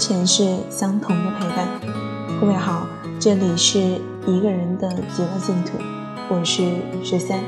前世相同的陪伴。各位好，这里是一个人的极乐净土，我是十三。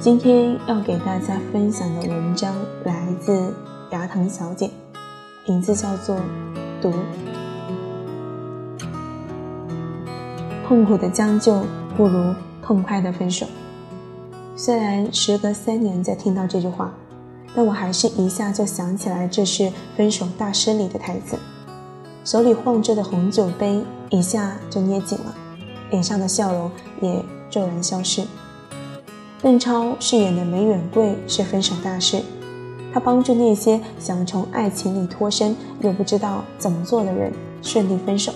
今天要给大家分享的文章来自牙疼小姐，名字叫做《毒》。痛苦的将就不如痛快的分手。虽然时隔三年再听到这句话。但我还是一下就想起来，这是《分手大师》里的台词。手里晃着的红酒杯一下就捏紧了，脸上的笑容也骤然消失。邓超饰演的梅远贵是分手大师，他帮助那些想从爱情里脱身又不知道怎么做的人顺利分手。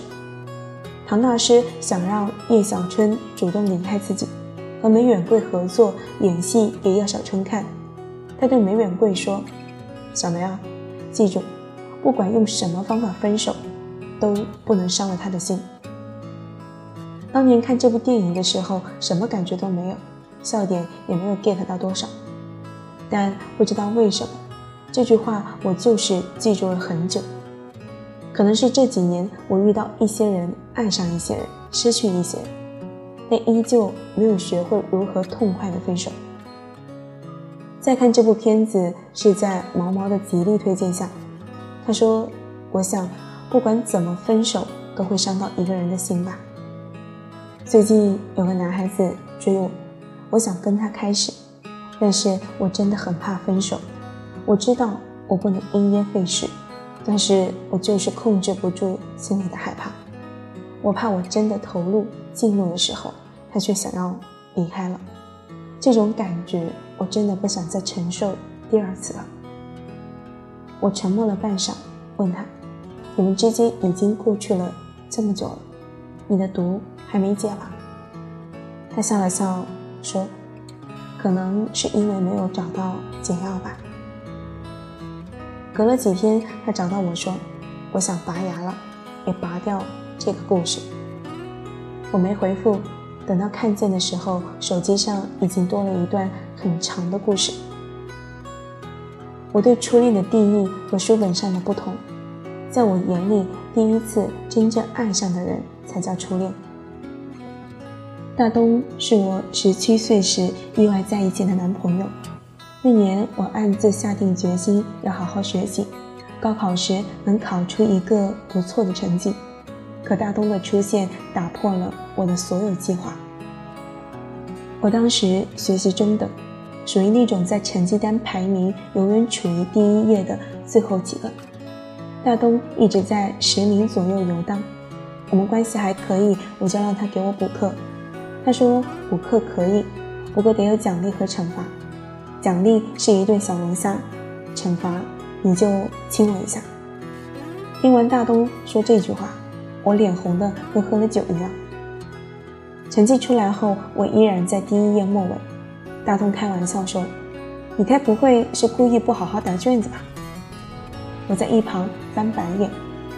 唐大师想让叶小春主动离开自己，和梅远贵合作演戏给叶小春看。他对梅远贵说：“小梅啊，记住，不管用什么方法分手，都不能伤了他的心。”当年看这部电影的时候，什么感觉都没有，笑点也没有 get 到多少。但不知道为什么，这句话我就是记住了很久。可能是这几年我遇到一些人，爱上一些人，失去一些人，但依旧没有学会如何痛快的分手。再看这部片子是在毛毛的极力推荐下，他说：“我想，不管怎么分手，都会伤到一个人的心吧。”最近有个男孩子追我，我想跟他开始，但是我真的很怕分手。我知道我不能因噎废食，但是我就是控制不住心里的害怕。我怕我真的投入进入的时候，他却想要离开了。这种感觉，我真的不想再承受第二次了。我沉默了半晌，问他：“你们之间已经过去了这么久了，你的毒还没解吧？”他笑了笑说：“可能是因为没有找到解药吧。”隔了几天，他找到我说：“我想拔牙了，也拔掉这个故事。”我没回复。等到看见的时候，手机上已经多了一段很长的故事。我对初恋的定义和书本上的不同，在我眼里，第一次真正爱上的人才叫初恋。大东是我十七岁时意外在一起的男朋友。那年我暗自下定决心要好好学习，高考时能考出一个不错的成绩。可大东的出现打破了我的所有计划。我当时学习中等，属于那种在成绩单排名永远处于第一页的最后几个。大东一直在十名左右游荡，我们关系还可以，我就让他给我补课。他说补课可以，不过得有奖励和惩罚。奖励是一顿小龙虾，惩罚你就亲我一下。听完大东说这句话。我脸红的跟喝了酒一样。成绩出来后，我依然在第一页末尾。大东开玩笑说：“你该不会是故意不好好答卷子吧？”我在一旁翻白眼，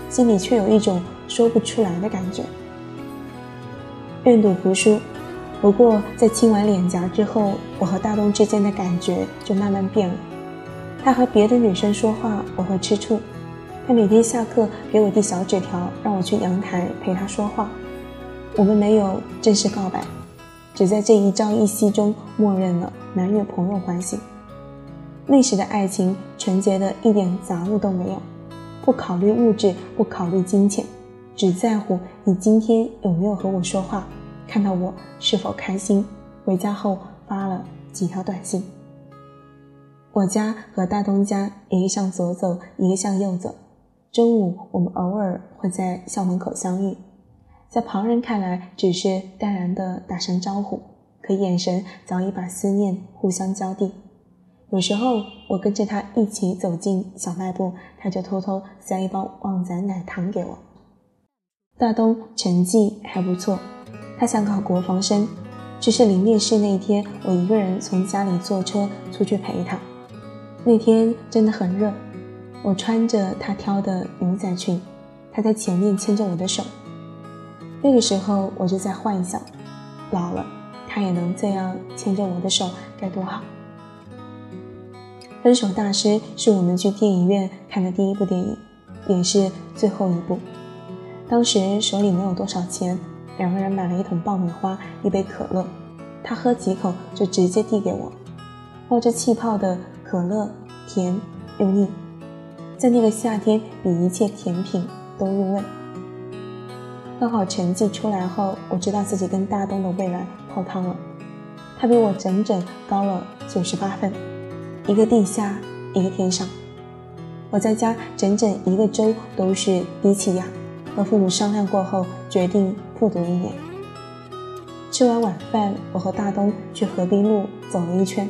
心里却有一种说不出来的感觉。愿赌服输。不过在亲完脸颊之后，我和大东之间的感觉就慢慢变了。他和别的女生说话，我会吃醋。他每天下课给我递小纸条，让我去阳台陪他说话。我们没有正式告白，只在这一朝一夕中默认了男女朋友关系。那时的爱情纯洁的一点杂物都没有，不考虑物质，不考虑金钱，只在乎你今天有没有和我说话，看到我是否开心。回家后发了几条短信。我家和大东家一个向左走，一个向右走。中午，我们偶尔会在校门口相遇，在旁人看来只是淡然的打声招呼，可眼神早已把思念互相交递。有时候，我跟着他一起走进小卖部，他就偷偷塞一包旺仔奶糖给我。大东成绩还不错，他想考国防生，只是临面试那天，我一个人从家里坐车出去陪他。那天真的很热。我穿着他挑的牛仔裙，他在前面牵着我的手。那个时候我就在幻想，老了他也能这样牵着我的手，该多好。分手大师是我们去电影院看的第一部电影，也是最后一部。当时手里没有多少钱，两个人买了一桶爆米花，一杯可乐。他喝几口就直接递给我，冒着气泡的可乐，甜又腻，在那个夏天比一切甜品都入味。高考成绩出来后，我知道自己跟大东的未来泡汤了。他比我整整高了九十八分，一个地下，一个天上。我在家整整一个周都是低气压。和父母商量过后，决定复读一年。吃完晚饭，我和大东去河滨路走了一圈。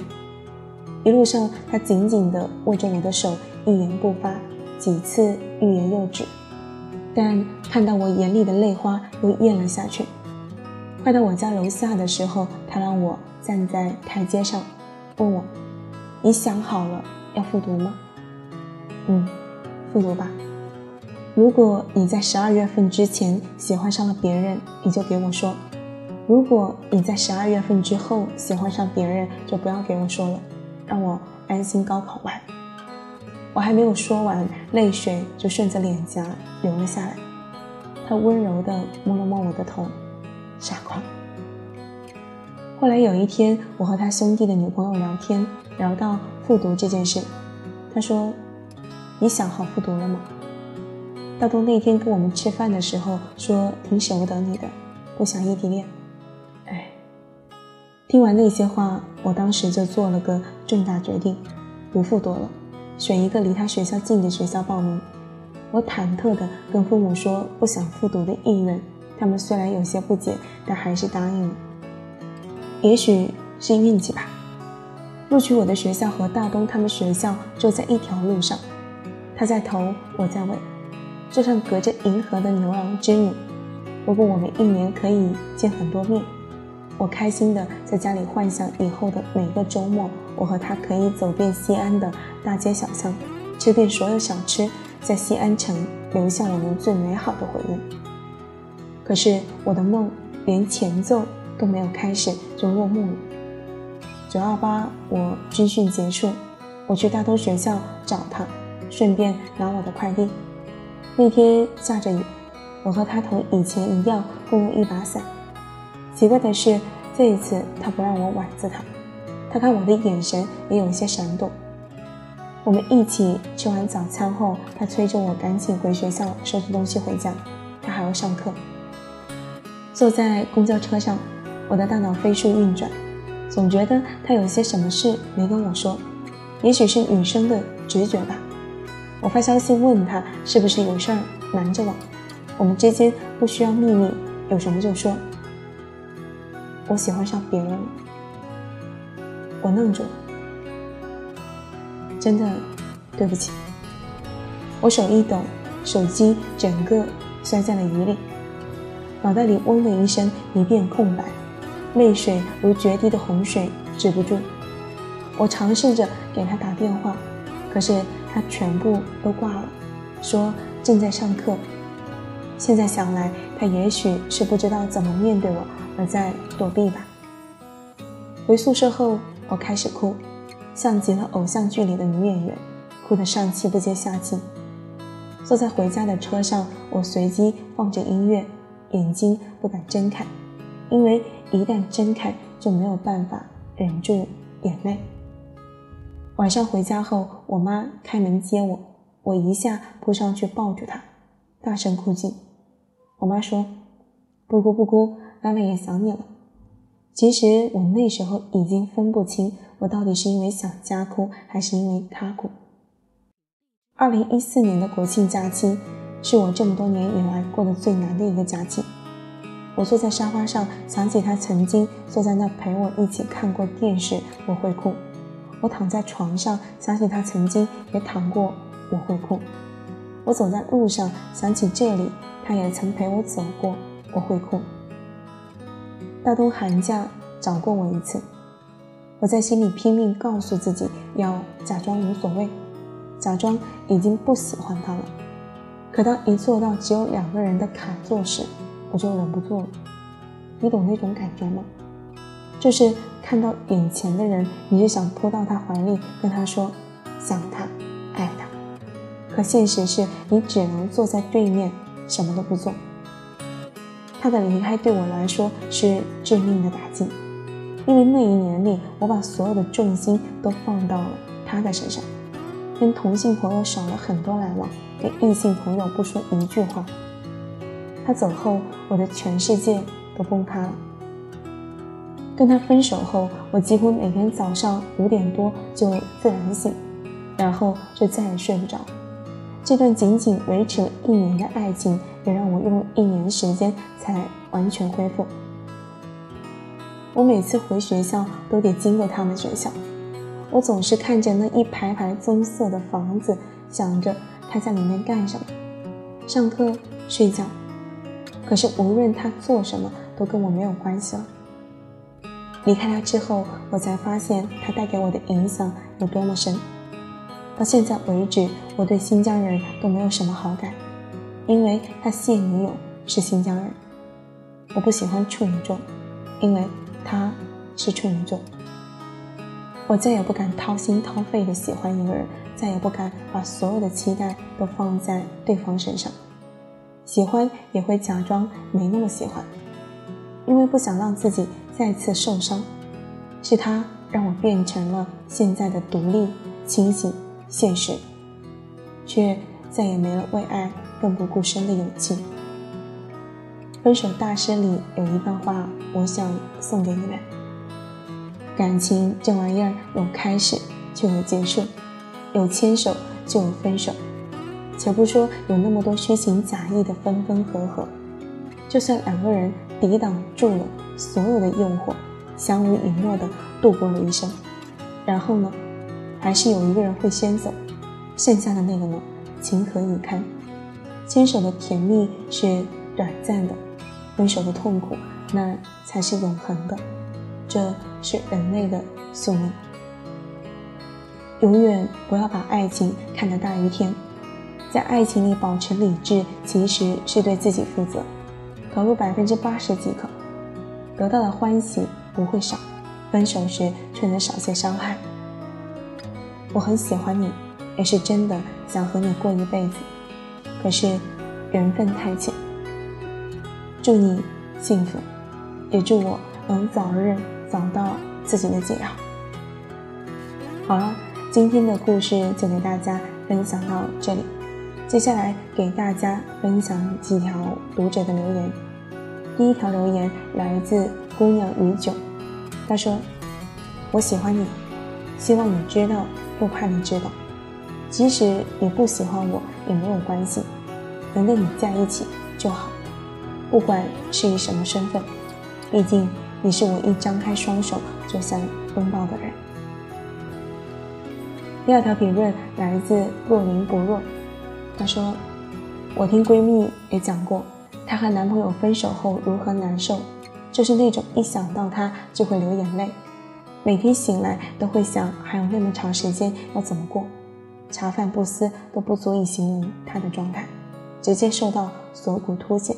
一路上，他紧紧地握着我的手，一言不发，几次欲言又止。但看到我眼里的泪花，又咽了下去。快到我家楼下的时候，他让我站在台阶上，问我：“你想好了要复读吗？”“嗯，复读吧。”如果你在十二月份之前喜欢上了别人，你就给我说；如果你在十二月份之后喜欢上别人，就不要给我说了，让我安心高考完。我还没有说完，泪水就顺着脸颊流了下来。他温柔地摸了摸我的头，傻瓜。后来有一天，我和他兄弟的女朋友聊天，聊到复读这件事，他说：“你想好复读了吗？”大东那天跟我们吃饭的时候说挺舍不得你的，不想异地恋。哎，听完那些话，我当时就做了个重大决定，不复读了，选一个离他学校近的学校报名。我忐忑地跟父母说不想复读的意愿，他们虽然有些不解，但还是答应了。也许是运气吧，录取我的学校和大东他们学校就在一条路上，他在头，我在尾。就像隔着银河的牛郎织女，不过我们一年可以见很多面，我开心的在家里幻想以后的每个周末，我和他可以走遍西安的大街小巷，吃遍所有小吃，在西安城留下我们最美好的回忆。可是我的梦连前奏都没有开始就落幕了。九二八，我军训结束，我去大通学校找他，顺便拿我的快递。那天下着雨，我和他同以前一样共用一把伞。奇怪的是，这一次他不让我挽着他，他看我的眼神也有些闪躲。我们一起吃完早餐后，他催着我赶紧回学校收拾东西回家，他还要上课。坐在公交车上，我的大脑飞速运转，总觉得他有些什么事没跟我说，也许是女生的直觉吧。我发消息问他是不是有事儿瞒着我，我们之间不需要秘密，有什么就说。我喜欢上别人了，我愣住了，真的对不起。我手一抖，手机整个摔在了雨里，脑袋里嗡的一声，一片空白，泪水如决堤的洪水止不住。我尝试着给他打电话，可是。他全部都挂了，说正在上课。现在想来，他也许是不知道怎么面对我，而在躲避吧。回宿舍后，我开始哭，像极了偶像剧里的女演员，哭得上气不接下气。坐在回家的车上，我随机放着音乐，眼睛不敢睁开，因为一旦睁开，就没有办法忍住眼泪。晚上回家后，我妈开门接我，我一下扑上去抱住她，大声哭泣。我妈说：“不哭不哭，妈妈也想你了。”其实我那时候已经分不清，我到底是因为想家哭，还是因为他哭。二零一四年的国庆假期，是我这么多年以来过得最难的一个假期。我坐在沙发上，想起他曾经坐在那陪我一起看过电视，我会哭。我躺在床上，想起他曾经也躺过，我会哭；我走在路上，想起这里，他也曾陪我走过，我会哭。大冬寒假找过我一次，我在心里拼命告诉自己要假装无所谓，假装已经不喜欢他了。可当一坐到只有两个人的卡座时，我就忍不住了。你懂那种感觉吗？就是看到眼前的人，你就想扑到他怀里，跟他说想他，爱他。可现实是你只能坐在对面，什么都不做。他的离开对我来说是致命的打击，因为那一年里，我把所有的重心都放到了他的身上，跟同性朋友少了很多来往，跟异性朋友不说一句话。他走后，我的全世界都崩塌了。跟他分手后，我几乎每天早上五点多就自然醒，然后就再也睡不着。这段仅仅维持了一年的爱情，也让我用一年时间才完全恢复。我每次回学校都得经过他们学校，我总是看着那一排排棕色的房子，想着他在里面干什么，上课、睡觉。可是无论他做什么，都跟我没有关系了。离开他之后，我才发现他带给我的影响有多么深。到现在为止，我对新疆人都没有什么好感，因为他现女友是新疆人。我不喜欢处女座，因为他是处女座。我再也不敢掏心掏肺的喜欢一个人，再也不敢把所有的期待都放在对方身上。喜欢也会假装没那么喜欢，因为不想让自己再次受伤。是他让我变成了现在的独立、清醒、现实，却再也没了为爱奋不顾身的勇气。分手大师里有一段话，我想送给你们：感情这玩意儿，有开始就有结束，有牵手就有分手。且不说有那么多虚情假意的分分合合，就算两个人抵挡住了所有的诱惑，相濡以沫的度过了一生，然后呢，还是有一个人会先走，剩下的那个呢，情何以堪？牵手的甜蜜是短暂的，分手的痛苦那才是永恒的，这是人类的宿命。永远不要把爱情看得大于天。在爱情里保持理智，其实是对自己负责。投入百分之八十即可，得到的欢喜不会少。分手时却能少些伤害。我很喜欢你，也是真的想和你过一辈子。可是缘分太浅。祝你幸福，也祝我能早日找到自己的解药。好了，今天的故事就给大家分享到这里。接下来给大家分享几条读者的留言。第一条留言来自姑娘与酒，她说：“我喜欢你，希望你知道，又怕你知道。即使你不喜欢我也没有关系，能跟你在一起就好，不管是以什么身份，毕竟你是我一张开双手就想拥抱的人。”第二条评论来自若灵不若。她说：“我听闺蜜也讲过，她和男朋友分手后如何难受，就是那种一想到他就会流眼泪，每天醒来都会想还有那么长时间要怎么过，茶饭不思都不足以形容她的状态，直接受到锁骨凸显，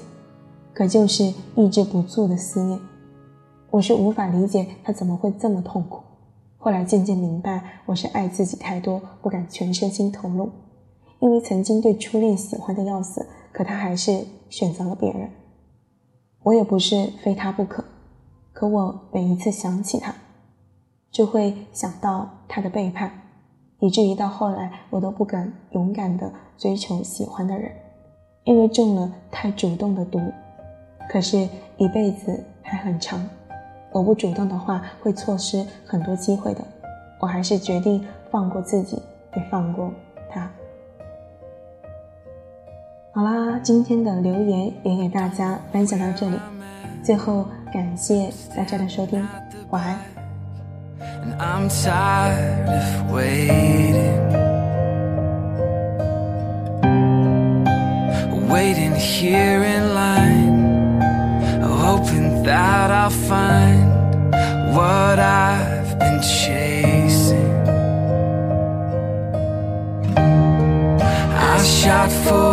可就是抑制不住的思念。我是无法理解他怎么会这么痛苦，后来渐渐明白，我是爱自己太多，不敢全身心投入。”因为曾经对初恋喜欢的要死，可他还是选择了别人。我也不是非他不可，可我每一次想起他，就会想到他的背叛，以至于到后来我都不敢勇敢的追求喜欢的人，因为中了太主动的毒。可是，一辈子还很长，我不主动的话会错失很多机会的。我还是决定放过自己，也放过他。好啦，今天的留言也给大家分享到这里。最后，感谢大家的收听，晚安。here in line Hoping that I'll find what I've been chasing. I shot for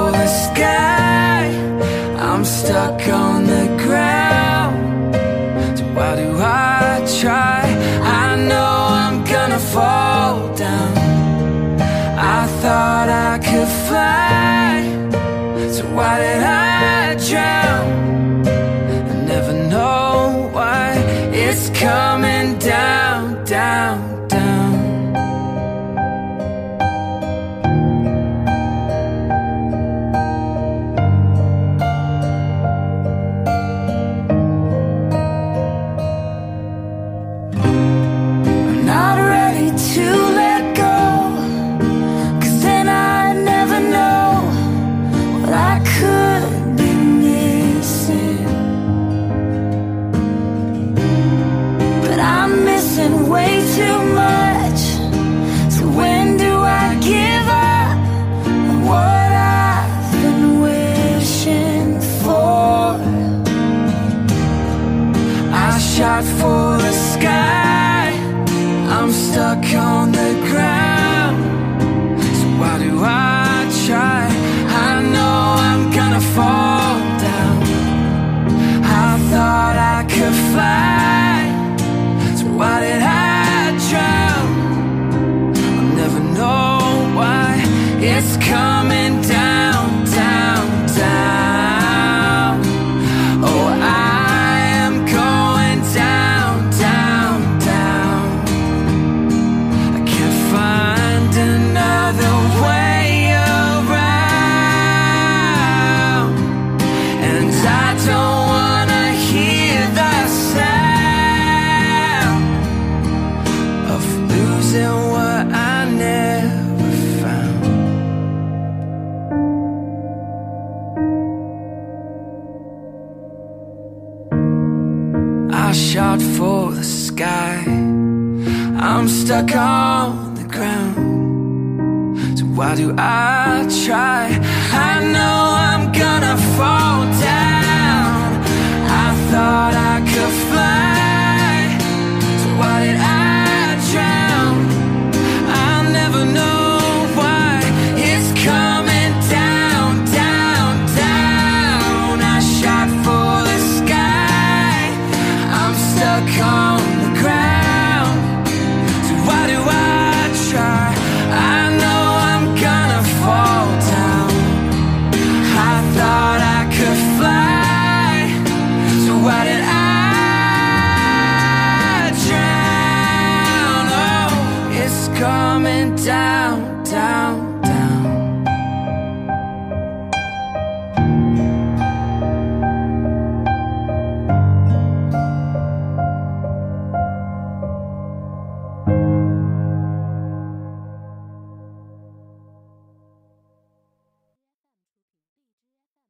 I'm stuck on the ground. So why do I try? I know.